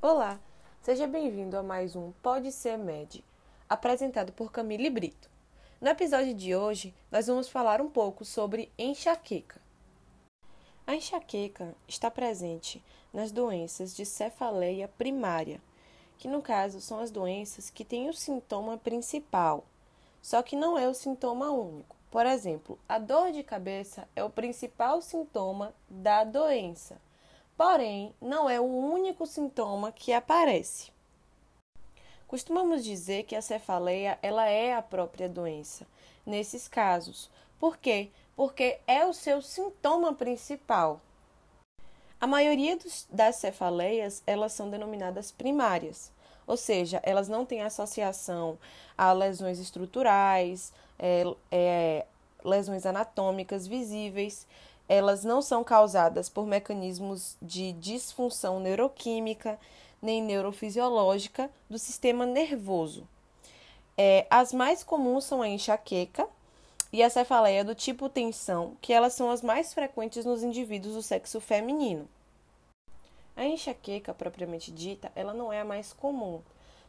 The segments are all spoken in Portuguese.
Olá, seja bem-vindo a mais um Pode Ser Med, apresentado por Camille Brito. No episódio de hoje, nós vamos falar um pouco sobre enxaqueca. A enxaqueca está presente nas doenças de cefaleia primária, que no caso são as doenças que têm o sintoma principal, só que não é o sintoma único. Por exemplo, a dor de cabeça é o principal sintoma da doença, porém não é o único sintoma que aparece. Costumamos dizer que a cefaleia ela é a própria doença nesses casos. Por quê? Porque é o seu sintoma principal. A maioria dos, das cefaleias elas são denominadas primárias, ou seja, elas não têm associação a lesões estruturais, é, é, lesões anatômicas visíveis, elas não são causadas por mecanismos de disfunção neuroquímica nem neurofisiológica do sistema nervoso. É, as mais comuns são a enxaqueca e a cefaleia do tipo tensão, que elas são as mais frequentes nos indivíduos do sexo feminino. A enxaqueca, propriamente dita, ela não é a mais comum.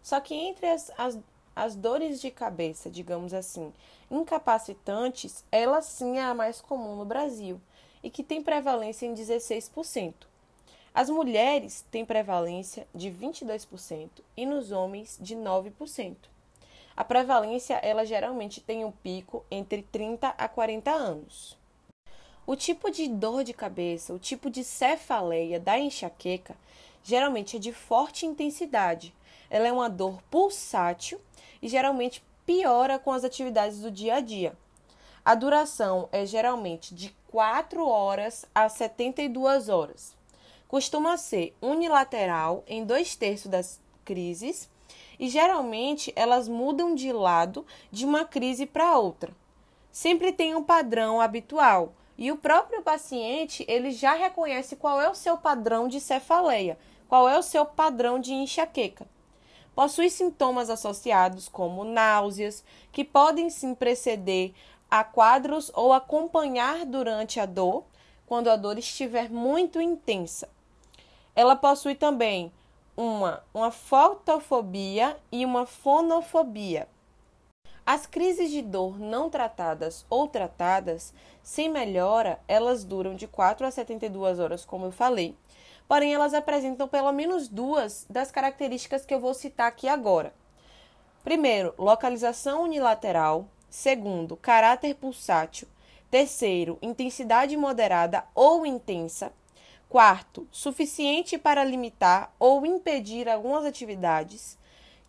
Só que entre as, as, as dores de cabeça, digamos assim, incapacitantes, ela sim é a mais comum no Brasil e que tem prevalência em 16%. As mulheres têm prevalência de 22% e nos homens de 9%. A prevalência ela geralmente tem um pico entre 30 a 40 anos. O tipo de dor de cabeça, o tipo de cefaleia da enxaqueca, geralmente é de forte intensidade. Ela é uma dor pulsátil e geralmente piora com as atividades do dia a dia. A duração é geralmente de 4 horas a 72 horas. Costuma ser unilateral em dois terços das crises e geralmente elas mudam de lado de uma crise para outra. Sempre tem um padrão habitual e o próprio paciente ele já reconhece qual é o seu padrão de cefaleia, qual é o seu padrão de enxaqueca. Possui sintomas associados como náuseas, que podem sim preceder a quadros ou acompanhar durante a dor, quando a dor estiver muito intensa. Ela possui também uma, uma fotofobia e uma fonofobia. As crises de dor não tratadas ou tratadas sem melhora, elas duram de 4 a 72 horas, como eu falei. Porém, elas apresentam pelo menos duas das características que eu vou citar aqui agora. Primeiro, localização unilateral, Segundo, caráter pulsátil. Terceiro, intensidade moderada ou intensa. Quarto, suficiente para limitar ou impedir algumas atividades.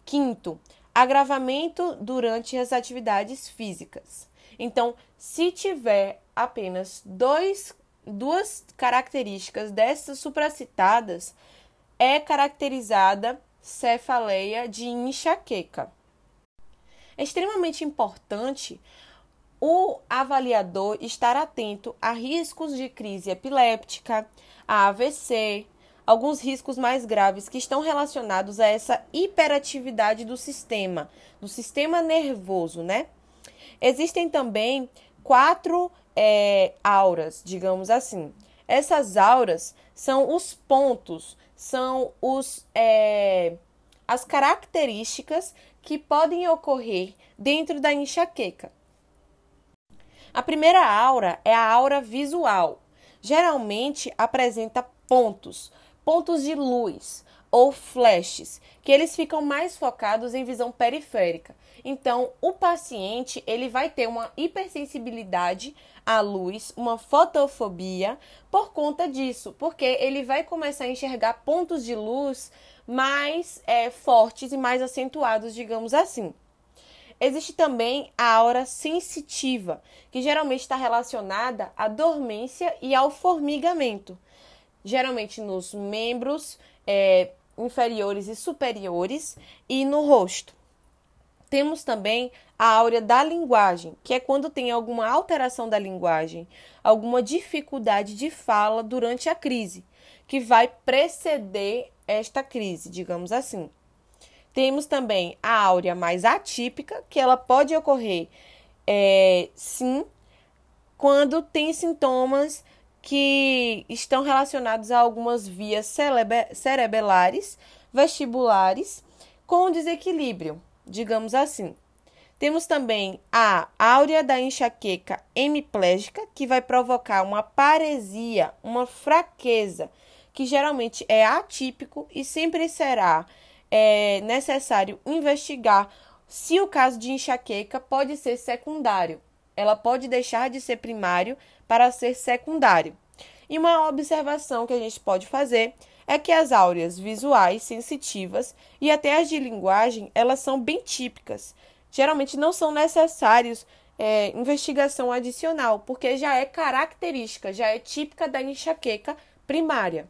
Quinto, agravamento durante as atividades físicas. Então, se tiver apenas dois, duas características dessas supracitadas, é caracterizada cefaleia de enxaqueca. É extremamente importante o avaliador estar atento a riscos de crise epiléptica, a AVC, alguns riscos mais graves que estão relacionados a essa hiperatividade do sistema, do sistema nervoso, né? Existem também quatro é, auras, digamos assim. Essas auras são os pontos, são os, é, as características que podem ocorrer dentro da enxaqueca. A primeira aura é a aura visual. Geralmente apresenta pontos, pontos de luz ou flashes, que eles ficam mais focados em visão periférica. Então, o paciente ele vai ter uma hipersensibilidade à luz, uma fotofobia por conta disso, porque ele vai começar a enxergar pontos de luz mais é, fortes e mais acentuados, digamos assim. Existe também a aura sensitiva, que geralmente está relacionada à dormência e ao formigamento, geralmente nos membros é, inferiores e superiores e no rosto. Temos também a áurea da linguagem, que é quando tem alguma alteração da linguagem, alguma dificuldade de fala durante a crise, que vai preceder esta crise, digamos assim. Temos também a áurea mais atípica, que ela pode ocorrer é, sim quando tem sintomas que estão relacionados a algumas vias cerebelares, vestibulares com desequilíbrio, digamos assim. Temos também a áurea da enxaqueca hemiplégica, que vai provocar uma paresia, uma fraqueza, que geralmente é atípico e sempre será é, necessário investigar se o caso de enxaqueca pode ser secundário. Ela pode deixar de ser primário para ser secundário. E uma observação que a gente pode fazer é que as áureas visuais sensitivas e até as de linguagem, elas são bem típicas geralmente não são necessários é, investigação adicional, porque já é característica, já é típica da enxaqueca primária.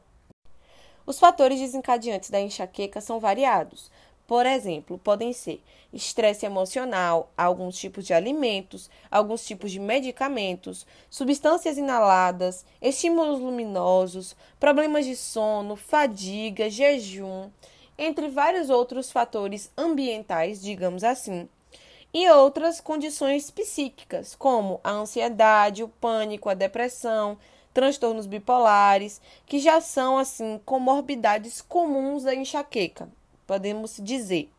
Os fatores desencadeantes da enxaqueca são variados. Por exemplo, podem ser estresse emocional, alguns tipos de alimentos, alguns tipos de medicamentos, substâncias inaladas, estímulos luminosos, problemas de sono, fadiga, jejum, entre vários outros fatores ambientais, digamos assim, e outras condições psíquicas, como a ansiedade, o pânico, a depressão, transtornos bipolares, que já são assim comorbidades comuns da enxaqueca, podemos dizer.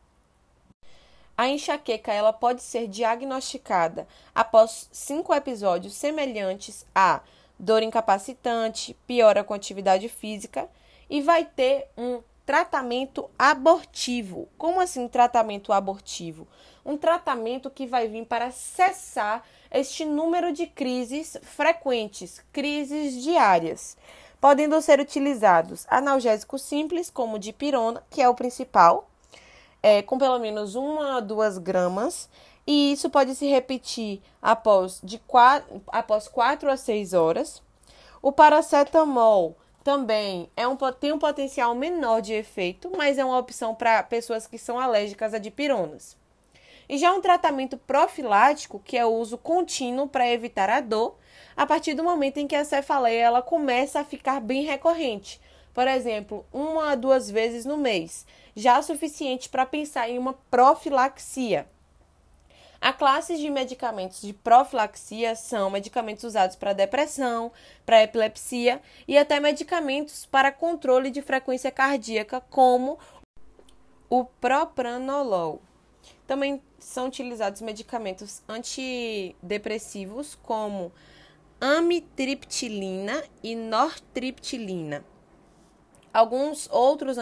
A enxaqueca ela pode ser diagnosticada após cinco episódios semelhantes a dor incapacitante, piora com atividade física e vai ter um tratamento abortivo. Como assim tratamento abortivo? um tratamento que vai vir para cessar este número de crises frequentes, crises diárias, podendo ser utilizados analgésicos simples, como dipirona, que é o principal, é, com pelo menos uma a duas gramas, e isso pode se repetir após, de quatro, após 4 a 6 horas. O paracetamol também é um, tem um potencial menor de efeito, mas é uma opção para pessoas que são alérgicas a dipironas. E já um tratamento profilático, que é o uso contínuo para evitar a dor, a partir do momento em que a cefaleia ela começa a ficar bem recorrente. Por exemplo, uma a duas vezes no mês, já o suficiente para pensar em uma profilaxia. A classe de medicamentos de profilaxia são medicamentos usados para depressão, para epilepsia e até medicamentos para controle de frequência cardíaca, como o propranolol. Também são utilizados medicamentos antidepressivos como amitriptilina e nortriptilina. Alguns outros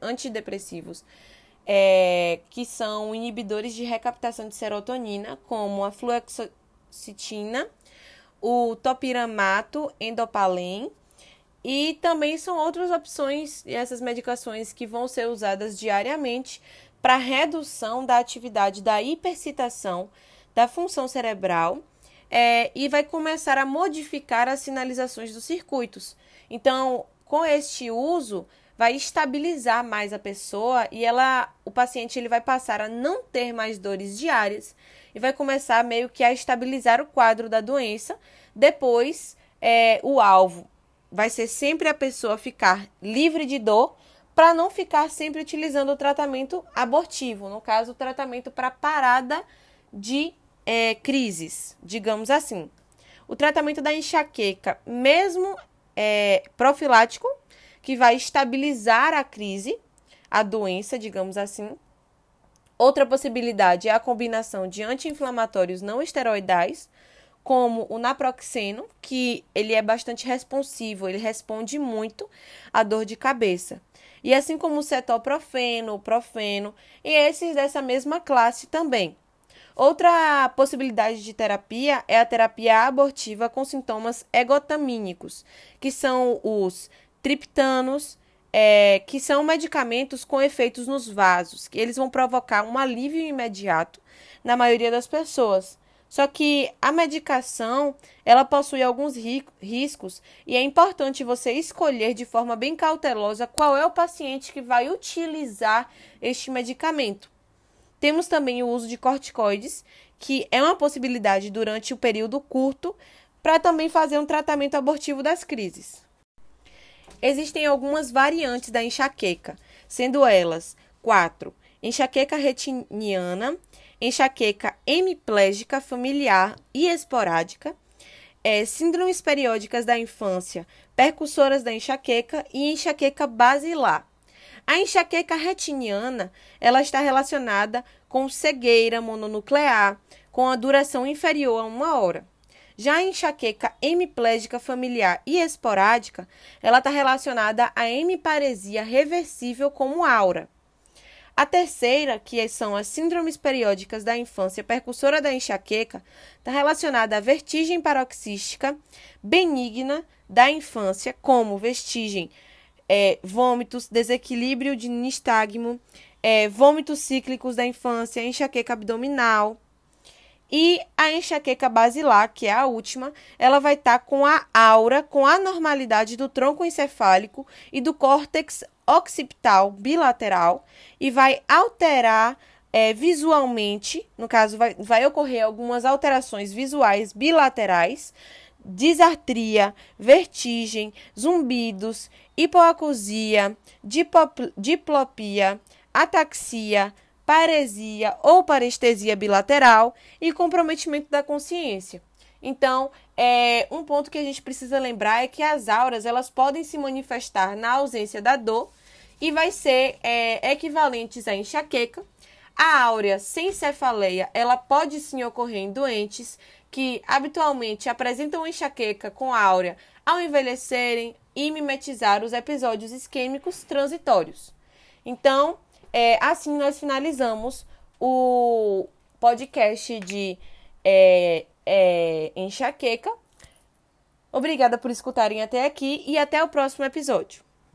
antidepressivos é, que são inibidores de recaptação de serotonina, como a fluoxetina, o topiramato, endopalém, e também são outras opções essas medicações que vão ser usadas diariamente para redução da atividade da hipercitação da função cerebral é, e vai começar a modificar as sinalizações dos circuitos. Então, com este uso, vai estabilizar mais a pessoa e ela, o paciente ele vai passar a não ter mais dores diárias e vai começar meio que a estabilizar o quadro da doença. Depois, é, o alvo vai ser sempre a pessoa ficar livre de dor para não ficar sempre utilizando o tratamento abortivo, no caso, o tratamento para parada de é, crises, digamos assim. O tratamento da enxaqueca, mesmo é, profilático, que vai estabilizar a crise, a doença, digamos assim. Outra possibilidade é a combinação de anti-inflamatórios não esteroidais, como o naproxeno, que ele é bastante responsivo, ele responde muito à dor de cabeça. E assim como o cetoprofeno, o profeno, e esses dessa mesma classe também. Outra possibilidade de terapia é a terapia abortiva com sintomas egotamínicos, que são os triptanos, é, que são medicamentos com efeitos nos vasos, que eles vão provocar um alívio imediato na maioria das pessoas. Só que a medicação, ela possui alguns riscos e é importante você escolher de forma bem cautelosa qual é o paciente que vai utilizar este medicamento. Temos também o uso de corticoides, que é uma possibilidade durante o período curto para também fazer um tratamento abortivo das crises. Existem algumas variantes da enxaqueca, sendo elas quatro: enxaqueca retiniana, enxaqueca hemiplégica familiar e esporádica, é, síndromes periódicas da infância, percussoras da enxaqueca e enxaqueca basilar. A enxaqueca retiniana, ela está relacionada com cegueira mononuclear, com a duração inferior a uma hora. Já a enxaqueca hemiplégica familiar e esporádica, ela está relacionada à hemiparesia reversível como aura. A terceira, que são as síndromes periódicas da infância percussora da enxaqueca, está relacionada à vertigem paroxística benigna da infância, como vestigem, é, vômitos, desequilíbrio de nistagmo, é, vômitos cíclicos da infância, enxaqueca abdominal, e a enxaqueca basilar, que é a última, ela vai estar tá com a aura, com a normalidade do tronco encefálico e do córtex occipital bilateral e vai alterar é, visualmente, no caso, vai, vai ocorrer algumas alterações visuais bilaterais, disartria, vertigem, zumbidos, hipoacusia, diplopia, ataxia, paresia ou parestesia bilateral e comprometimento da consciência. Então, é, um ponto que a gente precisa lembrar é que as auras elas podem se manifestar na ausência da dor e vai ser é, equivalentes à enxaqueca. A áurea sem cefaleia ela pode sim ocorrer em doentes que habitualmente apresentam enxaqueca com áurea ao envelhecerem e mimetizar os episódios isquêmicos transitórios. Então, é, assim nós finalizamos o podcast de é, é, enxaqueca. Obrigada por escutarem até aqui e até o próximo episódio.